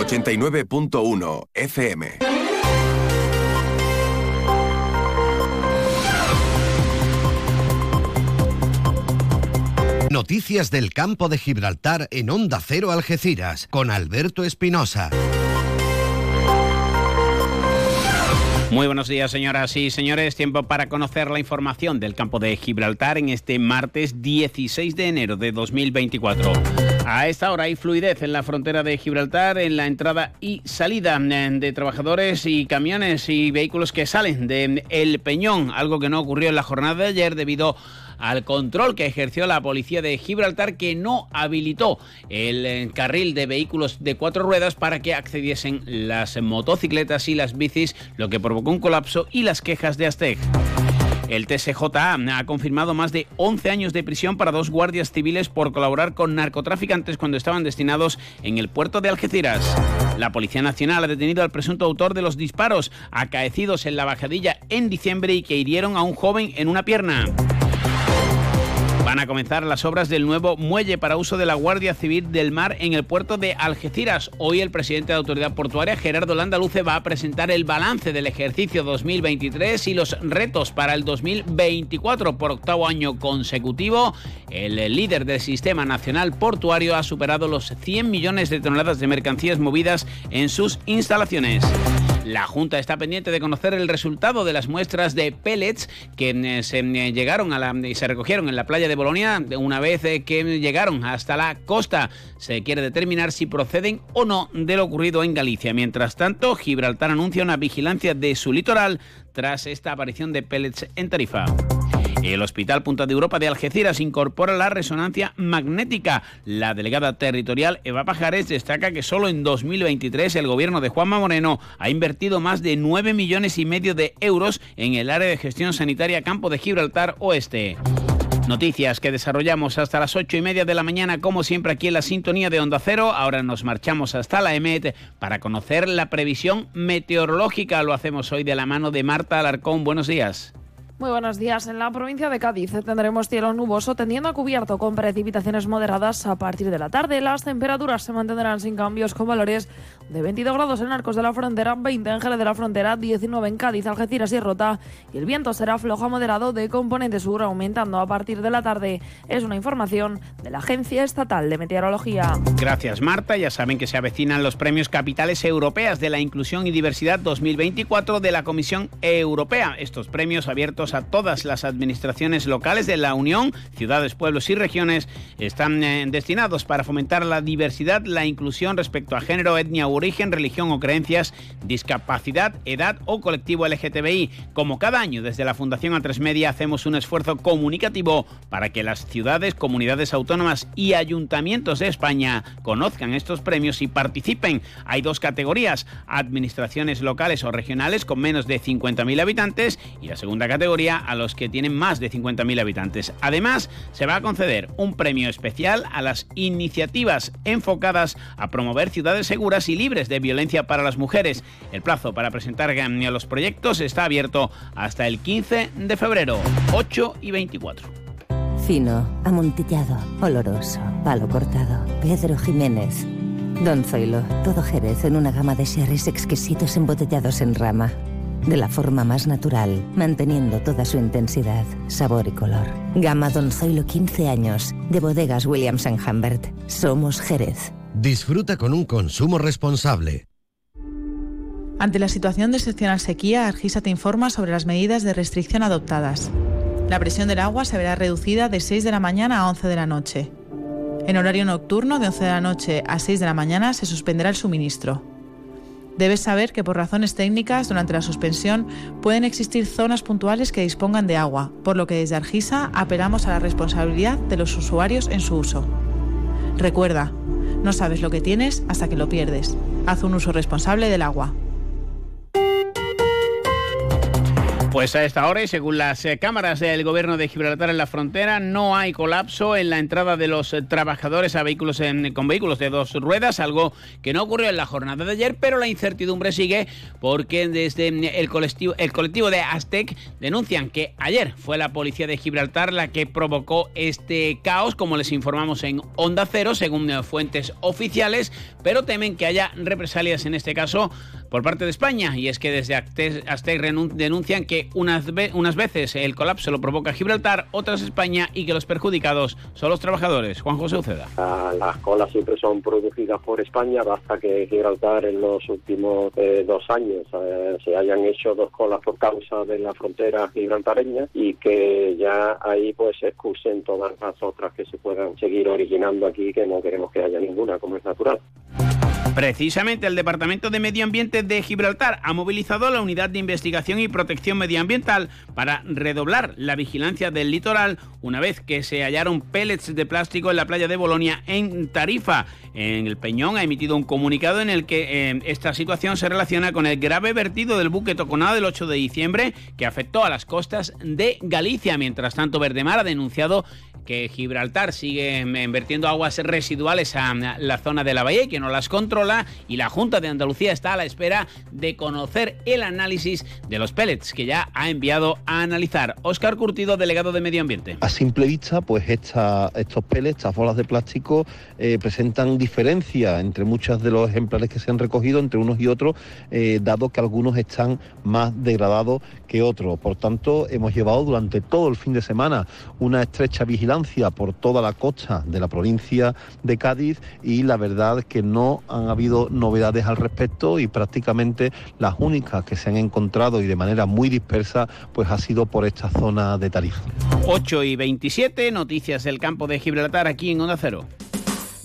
89.1 FM. Noticias del campo de Gibraltar en Onda Cero Algeciras con Alberto Espinosa. Muy buenos días, señoras y señores. Tiempo para conocer la información del campo de Gibraltar en este martes 16 de enero de 2024. A esta hora hay fluidez en la frontera de Gibraltar en la entrada y salida eh, de trabajadores y camiones y vehículos que salen de El Peñón, algo que no ocurrió en la jornada de ayer debido al control que ejerció la policía de Gibraltar que no habilitó el eh, carril de vehículos de cuatro ruedas para que accediesen las motocicletas y las bicis, lo que provocó un colapso y las quejas de Asteg. El TSJA ha confirmado más de 11 años de prisión para dos guardias civiles por colaborar con narcotraficantes cuando estaban destinados en el puerto de Algeciras. La Policía Nacional ha detenido al presunto autor de los disparos acaecidos en la bajadilla en diciembre y que hirieron a un joven en una pierna. Van a comenzar las obras del nuevo muelle para uso de la Guardia Civil del Mar en el puerto de Algeciras. Hoy el presidente de la Autoridad Portuaria, Gerardo Landaluce, va a presentar el balance del ejercicio 2023 y los retos para el 2024 por octavo año consecutivo. El líder del Sistema Nacional Portuario ha superado los 100 millones de toneladas de mercancías movidas en sus instalaciones. La Junta está pendiente de conocer el resultado de las muestras de pellets que se eh, llegaron a y se recogieron en la playa de Bolonia una vez eh, que llegaron hasta la costa. Se quiere determinar si proceden o no de lo ocurrido en Galicia. Mientras tanto, Gibraltar anuncia una vigilancia de su litoral tras esta aparición de pellets en Tarifa. El Hospital Punta de Europa de Algeciras incorpora la resonancia magnética. La delegada territorial Eva Pajares destaca que solo en 2023 el gobierno de Juanma Moreno ha invertido más de 9 millones y medio de euros en el área de gestión sanitaria Campo de Gibraltar Oeste. Noticias que desarrollamos hasta las ocho y media de la mañana, como siempre aquí en la sintonía de Onda Cero. Ahora nos marchamos hasta la EMET para conocer la previsión meteorológica. Lo hacemos hoy de la mano de Marta Alarcón. Buenos días. Muy buenos días. En la provincia de Cádiz tendremos cielo nuboso tendiendo a cubierto con precipitaciones moderadas a partir de la tarde. Las temperaturas se mantendrán sin cambios con valores de 22 grados en Arcos de la Frontera, 20 en Jerez de la Frontera, 19 en Cádiz, Algeciras y Rota. Y el viento será flojo a moderado de componente sur, aumentando a partir de la tarde. Es una información de la Agencia Estatal de Meteorología. Gracias, Marta. Ya saben que se avecinan los premios capitales europeas de la inclusión y diversidad 2024 de la Comisión Europea. Estos premios abiertos a todas las administraciones locales de la Unión, ciudades, pueblos y regiones, están eh, destinados para fomentar la diversidad, la inclusión respecto a género, etnia, origen, religión o creencias, discapacidad, edad o colectivo LGTBI. Como cada año, desde la Fundación A3 Media hacemos un esfuerzo comunicativo para que las ciudades, comunidades autónomas y ayuntamientos de España conozcan estos premios y participen. Hay dos categorías, administraciones locales o regionales con menos de 50.000 habitantes y la segunda categoría a los que tienen más de 50.000 habitantes. Además, se va a conceder un premio especial a las iniciativas enfocadas a promover ciudades seguras y libres de violencia para las mujeres. El plazo para presentar los proyectos está abierto hasta el 15 de febrero, 8 y 24. Fino, amontillado, oloroso, palo cortado. Pedro Jiménez. Don Zoilo, todo Jerez en una gama de sherries exquisitos embotellados en rama de la forma más natural, manteniendo toda su intensidad, sabor y color. Gama Don Zoilo 15 años, de bodegas Williams ⁇ Humbert. Somos Jerez. Disfruta con un consumo responsable. Ante la situación de excepcional sequía, Argisa te informa sobre las medidas de restricción adoptadas. La presión del agua se verá reducida de 6 de la mañana a 11 de la noche. En horario nocturno, de 11 de la noche a 6 de la mañana, se suspenderá el suministro. Debes saber que por razones técnicas, durante la suspensión, pueden existir zonas puntuales que dispongan de agua, por lo que desde Argisa apelamos a la responsabilidad de los usuarios en su uso. Recuerda, no sabes lo que tienes hasta que lo pierdes. Haz un uso responsable del agua. Pues a esta hora y según las eh, cámaras del gobierno de Gibraltar en la frontera, no hay colapso en la entrada de los eh, trabajadores a vehículos con vehículos de dos ruedas, algo que no ocurrió en la jornada de ayer, pero la incertidumbre sigue porque desde mm, el colectivo, el colectivo de Aztec denuncian que ayer fue la policía de Gibraltar la que provocó este caos, como les informamos en Onda Cero, según eh, fuentes oficiales, pero temen que haya represalias en este caso por parte de España. Y es que desde Aztec denuncian que unas, unas veces el colapso lo provoca Gibraltar, otras España y que los perjudicados son los trabajadores. Juan José Uceda. Las colas siempre son producidas por España, basta que Gibraltar en los últimos eh, dos años eh, se hayan hecho dos colas por causa de la frontera gibraltareña y que ya ahí pues se excusen todas las otras que se puedan seguir originando aquí, que no queremos que haya ninguna, como es natural. Precisamente el Departamento de Medio Ambiente de Gibraltar ha movilizado la Unidad de Investigación y Protección Medioambiental para redoblar la vigilancia del litoral una vez que se hallaron pellets de plástico en la playa de Bolonia en Tarifa. En el Peñón ha emitido un comunicado en el que eh, esta situación se relaciona con el grave vertido del buque Toconada del 8 de diciembre que afectó a las costas de Galicia. Mientras tanto, Verdemar ha denunciado que Gibraltar sigue vertiendo aguas residuales a la zona de la bahía y que no las controla y la Junta de Andalucía está a la espera de conocer el análisis de los pellets que ya ha enviado a analizar. Óscar Curtido, delegado de Medio Ambiente. A simple vista, pues estos pellets, estas bolas de plástico, eh, presentan diferencia entre muchos de los ejemplares que se han recogido entre unos y otros, eh, dado que algunos están más degradados que otros. Por tanto, hemos llevado durante todo el fin de semana una estrecha vigilancia por toda la costa de la provincia de Cádiz y la verdad que no han habido novedades al respecto y prácticamente las únicas que se han encontrado y de manera muy dispersa pues ha sido por esta zona de Tarifa. 8 y 27, noticias del campo de Gibraltar aquí en Onda Cero.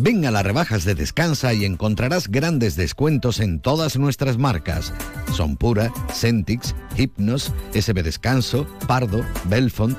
Ven a las rebajas de Descansa y encontrarás grandes descuentos en todas nuestras marcas. Son Pura, Centix, Hypnos, SB Descanso, Pardo, Belfont,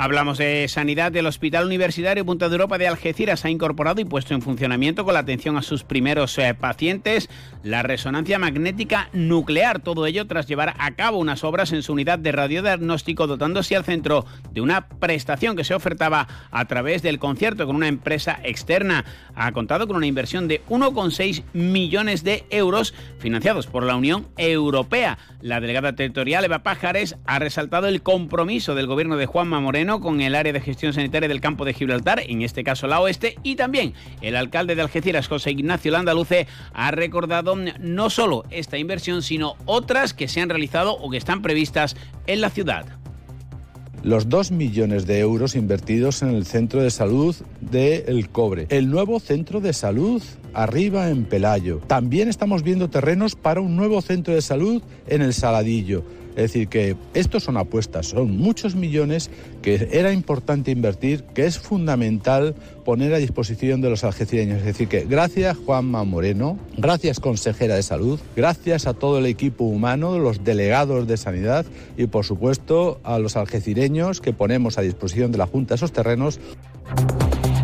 Hablamos de sanidad. del Hospital Universitario Punta de Europa de Algeciras ha incorporado y puesto en funcionamiento con la atención a sus primeros eh, pacientes la resonancia magnética nuclear. Todo ello tras llevar a cabo unas obras en su unidad de radiodiagnóstico dotándose al centro de una prestación que se ofertaba a través del concierto con una empresa externa. Ha contado con una inversión de 1,6 millones de euros financiados por la Unión Europea. La delegada territorial Eva Pájares ha resaltado el compromiso del gobierno de Juanma Moreno con el área de gestión sanitaria del campo de Gibraltar, en este caso la oeste, y también el alcalde de Algeciras, José Ignacio Landaluce, ha recordado no solo esta inversión, sino otras que se han realizado o que están previstas en la ciudad. Los 2 millones de euros invertidos en el centro de salud de El Cobre, el nuevo centro de salud arriba en Pelayo. También estamos viendo terrenos para un nuevo centro de salud en el Saladillo. Es decir, que estos son apuestas, son muchos millones que era importante invertir, que es fundamental poner a disposición de los algecireños. Es decir, que gracias Juanma Moreno, gracias consejera de salud, gracias a todo el equipo humano, los delegados de sanidad y por supuesto a los algecireños que ponemos a disposición de la Junta esos terrenos.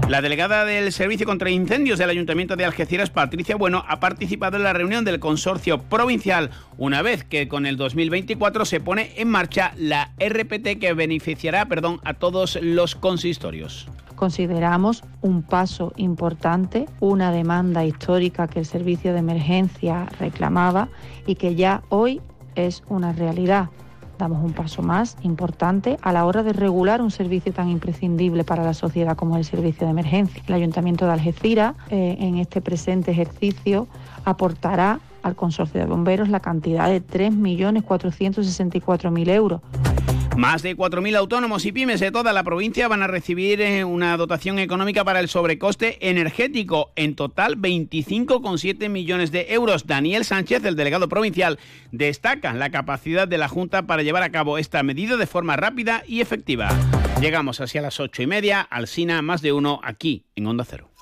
La delegada del Servicio contra Incendios del Ayuntamiento de Algeciras, Patricia Bueno, ha participado en la reunión del consorcio provincial una vez que con el 2024 se pone en marcha la RPT que beneficiará perdón, a todos los consistorios. Consideramos un paso importante, una demanda histórica que el servicio de emergencia reclamaba y que ya hoy es una realidad damos un paso más importante a la hora de regular un servicio tan imprescindible para la sociedad como el servicio de emergencia. El Ayuntamiento de Algeciras eh, en este presente ejercicio aportará al Consorcio de Bomberos la cantidad de 3.464.000 euros. Más de 4.000 autónomos y pymes de toda la provincia van a recibir eh, una dotación económica para el sobrecoste energético. En total, 25,7 millones de euros. Daniel Sánchez, el delegado provincial, destaca la capacidad de la Junta para llevar a cabo esta medida de forma rápida y efectiva. Llegamos hacia las ocho y media al SINA más de uno aquí en Onda Cero.